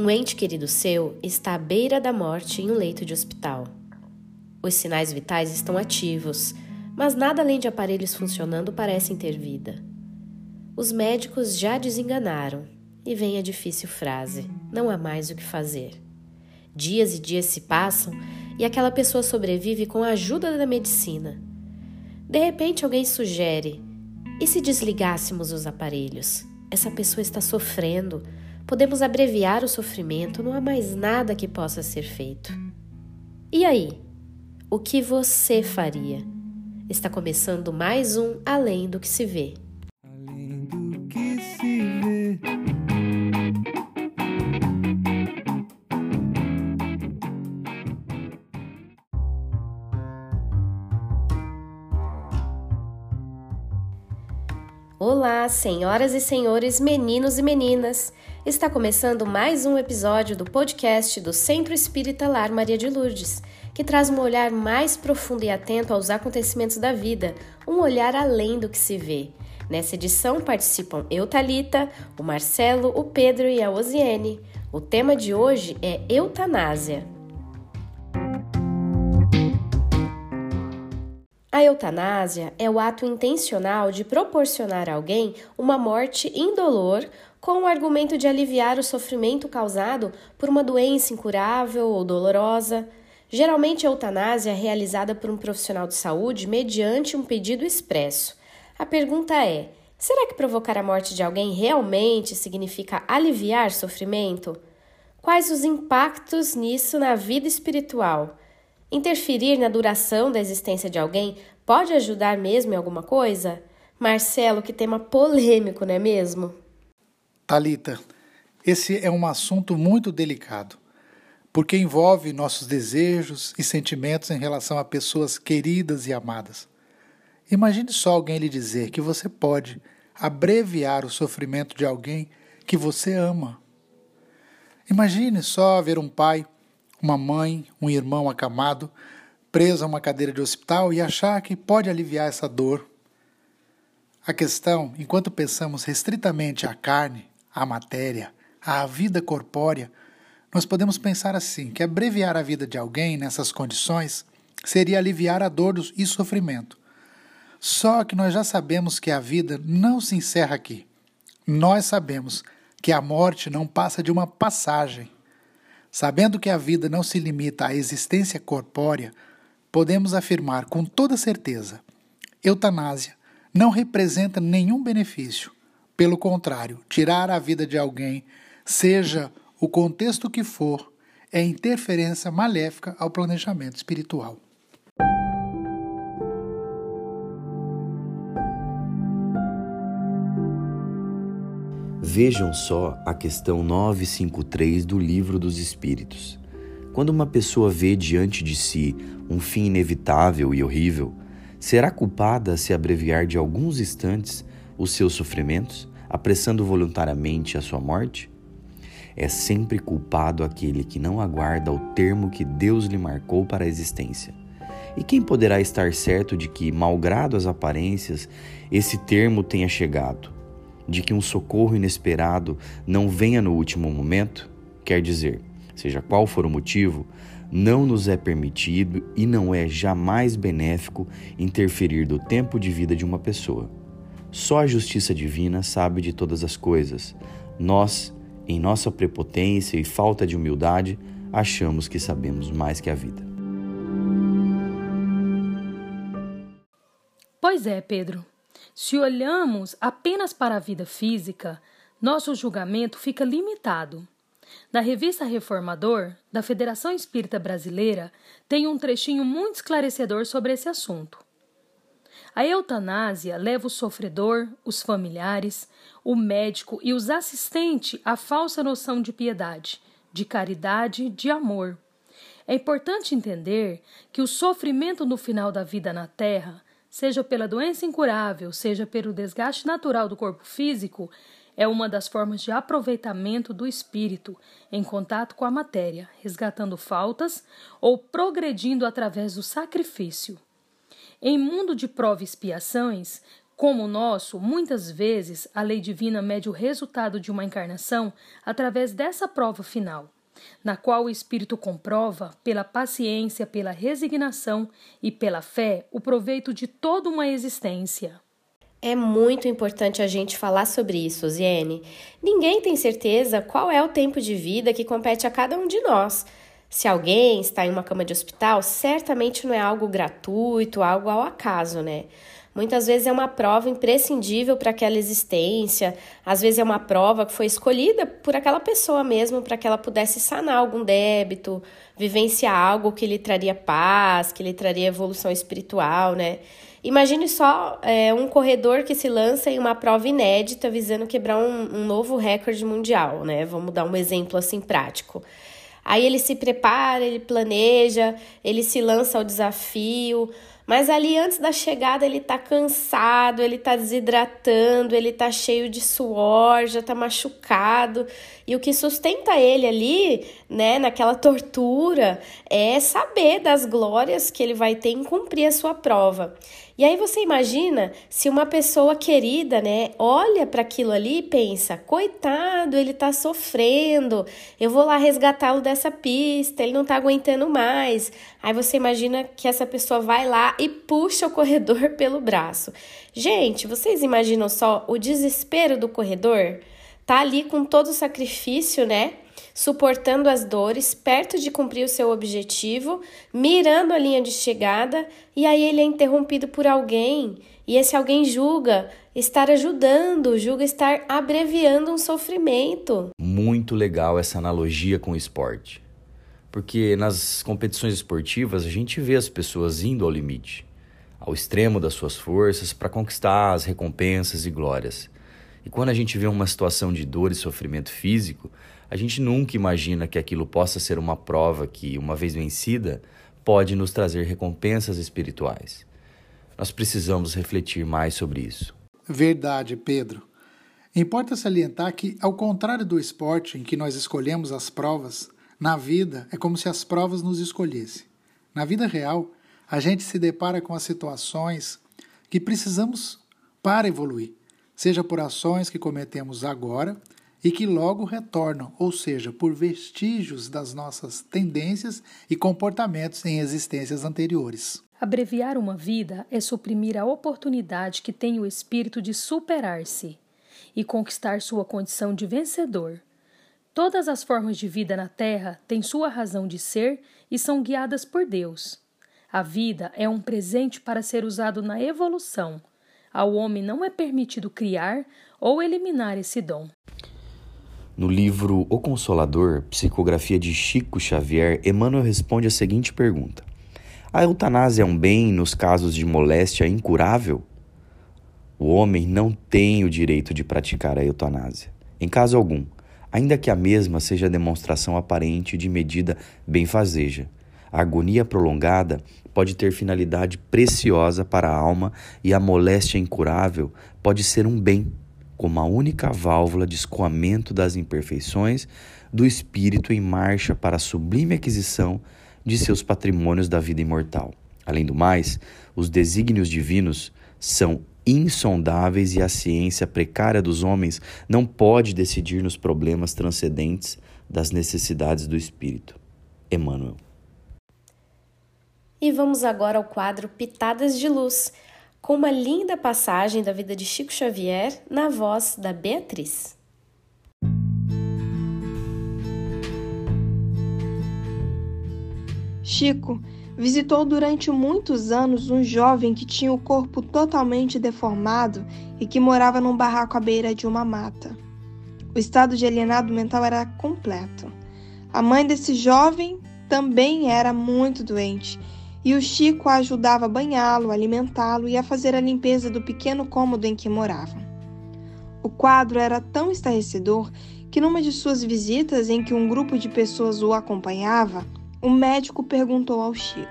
Um ente querido seu está à beira da morte em um leito de hospital. Os sinais vitais estão ativos, mas nada além de aparelhos funcionando parecem ter vida. Os médicos já desenganaram e vem a difícil frase: não há mais o que fazer. Dias e dias se passam e aquela pessoa sobrevive com a ajuda da medicina. De repente, alguém sugere: e se desligássemos os aparelhos? Essa pessoa está sofrendo Podemos abreviar o sofrimento, não há mais nada que possa ser feito. E aí? O que você faria? Está começando mais um Além do que se vê. Olá, senhoras e senhores, meninos e meninas. Está começando mais um episódio do podcast do Centro Espírita Lar Maria de Lourdes, que traz um olhar mais profundo e atento aos acontecimentos da vida, um olhar além do que se vê. Nessa edição participam eu, Talita, o Marcelo, o Pedro e a Osiene. O tema de hoje é eutanásia. A eutanásia é o ato intencional de proporcionar a alguém uma morte indolor com o argumento de aliviar o sofrimento causado por uma doença incurável ou dolorosa. Geralmente, a eutanásia é realizada por um profissional de saúde mediante um pedido expresso. A pergunta é: será que provocar a morte de alguém realmente significa aliviar sofrimento? Quais os impactos nisso na vida espiritual? Interferir na duração da existência de alguém pode ajudar mesmo em alguma coisa? Marcelo, que tema polêmico, não é mesmo? Talita, esse é um assunto muito delicado, porque envolve nossos desejos e sentimentos em relação a pessoas queridas e amadas. Imagine só alguém lhe dizer que você pode abreviar o sofrimento de alguém que você ama. Imagine só ver um pai, uma mãe, um irmão acamado, preso a uma cadeira de hospital e achar que pode aliviar essa dor. A questão, enquanto pensamos restritamente à carne, à matéria, à vida corpórea, nós podemos pensar assim: que abreviar a vida de alguém nessas condições seria aliviar a dor e sofrimento. Só que nós já sabemos que a vida não se encerra aqui. Nós sabemos que a morte não passa de uma passagem. Sabendo que a vida não se limita à existência corpórea, podemos afirmar com toda certeza: eutanásia não representa nenhum benefício, pelo contrário, tirar a vida de alguém, seja o contexto que for, é interferência maléfica ao planejamento espiritual. Vejam só a questão 953 do Livro dos Espíritos. Quando uma pessoa vê diante de si um fim inevitável e horrível, será culpada se abreviar de alguns instantes os seus sofrimentos, apressando voluntariamente a sua morte? É sempre culpado aquele que não aguarda o termo que Deus lhe marcou para a existência. E quem poderá estar certo de que, malgrado as aparências, esse termo tenha chegado? De que um socorro inesperado não venha no último momento? Quer dizer, seja qual for o motivo, não nos é permitido e não é jamais benéfico interferir do tempo de vida de uma pessoa. Só a justiça divina sabe de todas as coisas. Nós, em nossa prepotência e falta de humildade, achamos que sabemos mais que a vida. Pois é, Pedro. Se olhamos apenas para a vida física, nosso julgamento fica limitado. Na revista Reformador, da Federação Espírita Brasileira, tem um trechinho muito esclarecedor sobre esse assunto. A eutanásia leva o sofredor, os familiares, o médico e os assistentes à falsa noção de piedade, de caridade, de amor. É importante entender que o sofrimento no final da vida na Terra, seja pela doença incurável, seja pelo desgaste natural do corpo físico, é uma das formas de aproveitamento do espírito em contato com a matéria, resgatando faltas ou progredindo através do sacrifício. Em mundo de prova e expiações, Como o nosso, muitas vezes a lei divina mede o resultado de uma encarnação através dessa prova final, na qual o Espírito comprova, pela paciência, pela resignação e pela fé, o proveito de toda uma existência. É muito importante a gente falar sobre isso, Ziene. Ninguém tem certeza qual é o tempo de vida que compete a cada um de nós. Se alguém está em uma cama de hospital, certamente não é algo gratuito, algo ao acaso, né? Muitas vezes é uma prova imprescindível para aquela existência, às vezes é uma prova que foi escolhida por aquela pessoa mesmo para que ela pudesse sanar algum débito, vivenciar algo que lhe traria paz, que lhe traria evolução espiritual, né? Imagine só é, um corredor que se lança em uma prova inédita visando quebrar um, um novo recorde mundial, né? Vamos dar um exemplo assim prático. Aí ele se prepara, ele planeja, ele se lança ao desafio, mas ali antes da chegada ele tá cansado, ele tá desidratando, ele tá cheio de suor, já tá machucado. E o que sustenta ele ali, né, naquela tortura, é saber das glórias que ele vai ter em cumprir a sua prova. E aí você imagina se uma pessoa querida, né, olha para aquilo ali e pensa: coitado, ele tá sofrendo, eu vou lá resgatá-lo dessa pista, ele não tá aguentando mais. Aí você imagina que essa pessoa vai lá e puxa o corredor pelo braço. Gente, vocês imaginam só o desespero do corredor? Tá ali com todo o sacrifício, né? Suportando as dores, perto de cumprir o seu objetivo, mirando a linha de chegada, e aí ele é interrompido por alguém, e esse alguém julga estar ajudando, julga estar abreviando um sofrimento. Muito legal essa analogia com o esporte. Porque nas competições esportivas a gente vê as pessoas indo ao limite, ao extremo das suas forças para conquistar as recompensas e glórias. E quando a gente vê uma situação de dor e sofrimento físico, a gente nunca imagina que aquilo possa ser uma prova que, uma vez vencida, pode nos trazer recompensas espirituais. Nós precisamos refletir mais sobre isso. Verdade, Pedro. Importa salientar que, ao contrário do esporte em que nós escolhemos as provas, na vida é como se as provas nos escolhessem. Na vida real, a gente se depara com as situações que precisamos para evoluir, seja por ações que cometemos agora e que logo retornam, ou seja, por vestígios das nossas tendências e comportamentos em existências anteriores. Abreviar uma vida é suprimir a oportunidade que tem o espírito de superar-se e conquistar sua condição de vencedor. Todas as formas de vida na Terra têm sua razão de ser e são guiadas por Deus. A vida é um presente para ser usado na evolução. Ao homem não é permitido criar ou eliminar esse dom. No livro O Consolador, psicografia de Chico Xavier, Emmanuel responde a seguinte pergunta: A eutanásia é um bem nos casos de moléstia incurável? O homem não tem o direito de praticar a eutanásia, em caso algum, ainda que a mesma seja demonstração aparente de medida benfazeja. A agonia prolongada pode ter finalidade preciosa para a alma e a moléstia incurável pode ser um bem como a única válvula de escoamento das imperfeições do espírito em marcha para a sublime aquisição de seus patrimônios da vida imortal. Além do mais, os desígnios divinos são insondáveis e a ciência precária dos homens não pode decidir nos problemas transcendentes das necessidades do espírito. Emmanuel. E vamos agora ao quadro Pitadas de Luz com uma linda passagem da vida de Chico Xavier na voz da Beatriz. Chico visitou durante muitos anos um jovem que tinha o corpo totalmente deformado e que morava num barraco à beira de uma mata. O estado de alienado mental era completo. A mãe desse jovem também era muito doente e o Chico a ajudava a banhá-lo, alimentá-lo e a fazer a limpeza do pequeno cômodo em que moravam. O quadro era tão estarrecedor que, numa de suas visitas em que um grupo de pessoas o acompanhava, o médico perguntou ao Chico: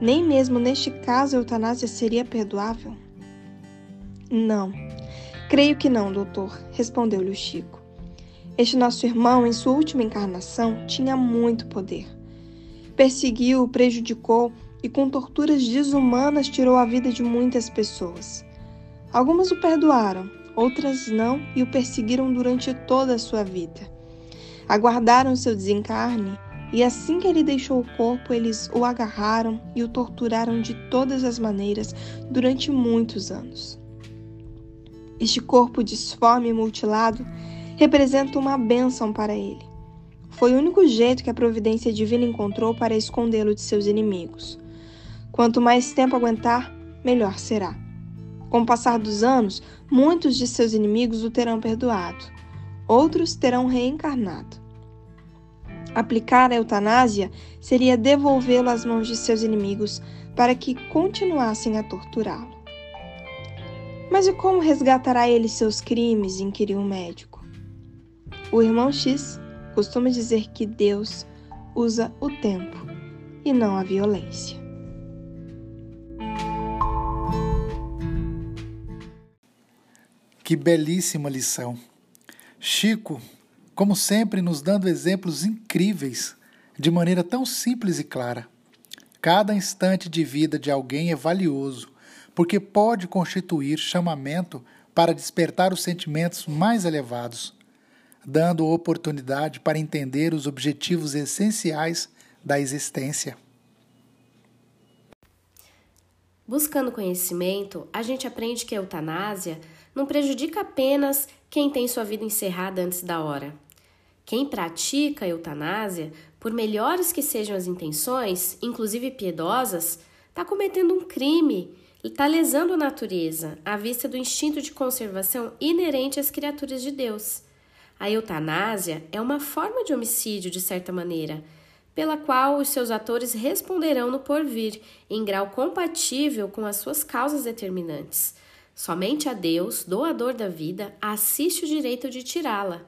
Nem mesmo neste caso a eutanásia seria perdoável? Não, creio que não, doutor, respondeu-lhe o Chico. Este nosso irmão, em sua última encarnação, tinha muito poder perseguiu, prejudicou e com torturas desumanas tirou a vida de muitas pessoas. Algumas o perdoaram, outras não e o perseguiram durante toda a sua vida. Aguardaram seu desencarne e assim que ele deixou o corpo, eles o agarraram e o torturaram de todas as maneiras durante muitos anos. Este corpo disforme e mutilado representa uma bênção para ele. Foi o único jeito que a providência divina encontrou para escondê-lo de seus inimigos. Quanto mais tempo aguentar, melhor será. Com o passar dos anos, muitos de seus inimigos o terão perdoado, outros terão reencarnado. Aplicar a eutanásia seria devolvê-lo às mãos de seus inimigos para que continuassem a torturá-lo. Mas e como resgatará ele seus crimes? inquiriu o médico. O irmão X costuma dizer que Deus usa o tempo e não a violência. Que belíssima lição! Chico, como sempre, nos dando exemplos incríveis de maneira tão simples e clara. Cada instante de vida de alguém é valioso, porque pode constituir chamamento para despertar os sentimentos mais elevados, dando oportunidade para entender os objetivos essenciais da existência. Buscando conhecimento, a gente aprende que a eutanásia não prejudica apenas quem tem sua vida encerrada antes da hora. Quem pratica a eutanásia, por melhores que sejam as intenções, inclusive piedosas, está cometendo um crime, está lesando a natureza à vista do instinto de conservação inerente às criaturas de Deus. A eutanásia é uma forma de homicídio, de certa maneira, pela qual os seus atores responderão no porvir, em grau compatível com as suas causas determinantes. Somente a Deus, doador da vida, assiste o direito de tirá-la.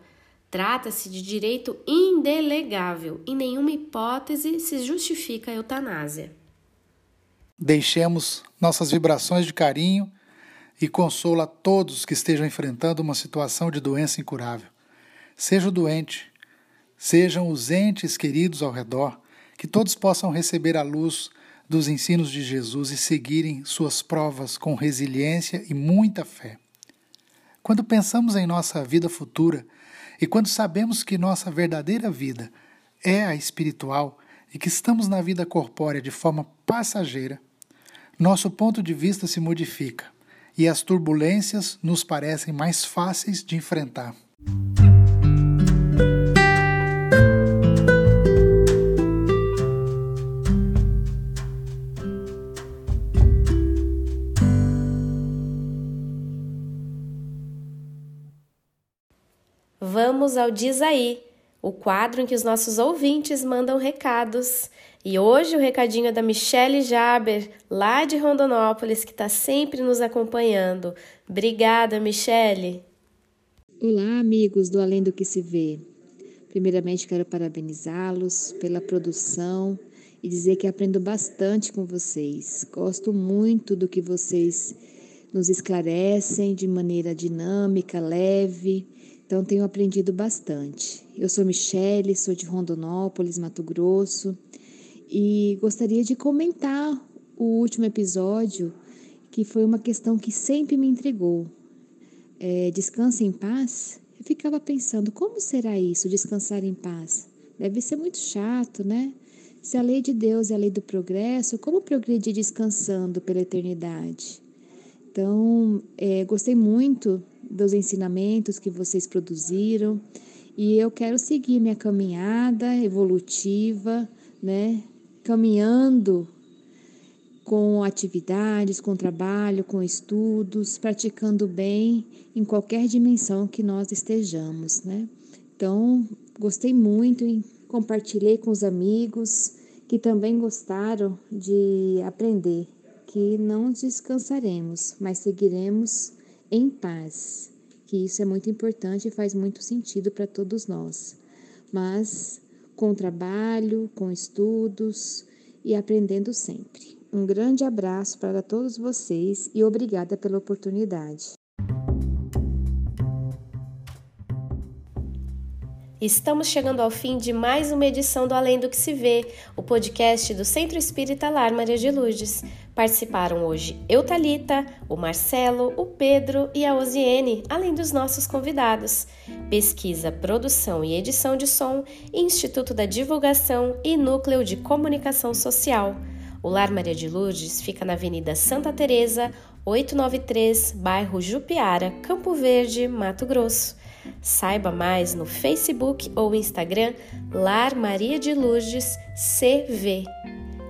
Trata-se de direito indelegável. Em nenhuma hipótese se justifica a eutanásia. Deixemos nossas vibrações de carinho e consolo a todos que estejam enfrentando uma situação de doença incurável. Seja o doente, sejam os entes queridos ao redor, que todos possam receber a luz dos ensinos de Jesus e seguirem suas provas com resiliência e muita fé. Quando pensamos em nossa vida futura e quando sabemos que nossa verdadeira vida é a espiritual e que estamos na vida corpórea de forma passageira, nosso ponto de vista se modifica e as turbulências nos parecem mais fáceis de enfrentar. Vamos ao Diz Aí, o quadro em que os nossos ouvintes mandam recados. E hoje o recadinho é da Michele Jaber, lá de Rondonópolis, que está sempre nos acompanhando. Obrigada, Michele. Olá, amigos do Além do que se vê. Primeiramente, quero parabenizá-los pela produção e dizer que aprendo bastante com vocês. Gosto muito do que vocês nos esclarecem de maneira dinâmica, leve. Então, tenho aprendido bastante. Eu sou Michele, sou de Rondonópolis, Mato Grosso, e gostaria de comentar o último episódio, que foi uma questão que sempre me intrigou. É, descansa em paz? Eu ficava pensando, como será isso, descansar em paz? Deve ser muito chato, né? Se a lei de Deus é a lei do progresso, como progredir descansando pela eternidade? Então, é, gostei muito dos ensinamentos que vocês produziram e eu quero seguir minha caminhada evolutiva, né? Caminhando com atividades, com trabalho, com estudos, praticando bem em qualquer dimensão que nós estejamos, né? Então, gostei muito e compartilhei com os amigos que também gostaram de aprender que não descansaremos, mas seguiremos em paz, que isso é muito importante e faz muito sentido para todos nós. Mas com trabalho, com estudos e aprendendo sempre. Um grande abraço para todos vocês e obrigada pela oportunidade. Estamos chegando ao fim de mais uma edição do Além do que se vê, o podcast do Centro Espírita Lar Maria de Lourdes. Participaram hoje eu, Talita, o Marcelo, o Pedro e a Osiene, além dos nossos convidados. Pesquisa, produção e edição de som, Instituto da Divulgação e Núcleo de Comunicação Social. O Lar Maria de Lourdes fica na Avenida Santa Teresa, 893, bairro Jupiara, Campo Verde, Mato Grosso. Saiba mais no Facebook ou Instagram Lar Maria de Lourdes CV.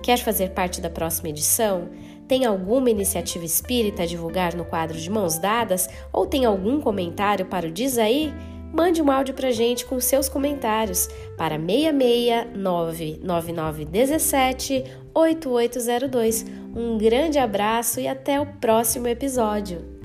Quer fazer parte da próxima edição? Tem alguma iniciativa espírita a divulgar no quadro de Mãos Dadas? Ou tem algum comentário para o Diz aí? Mande um áudio para gente com seus comentários para 6699917 8802. Um grande abraço e até o próximo episódio.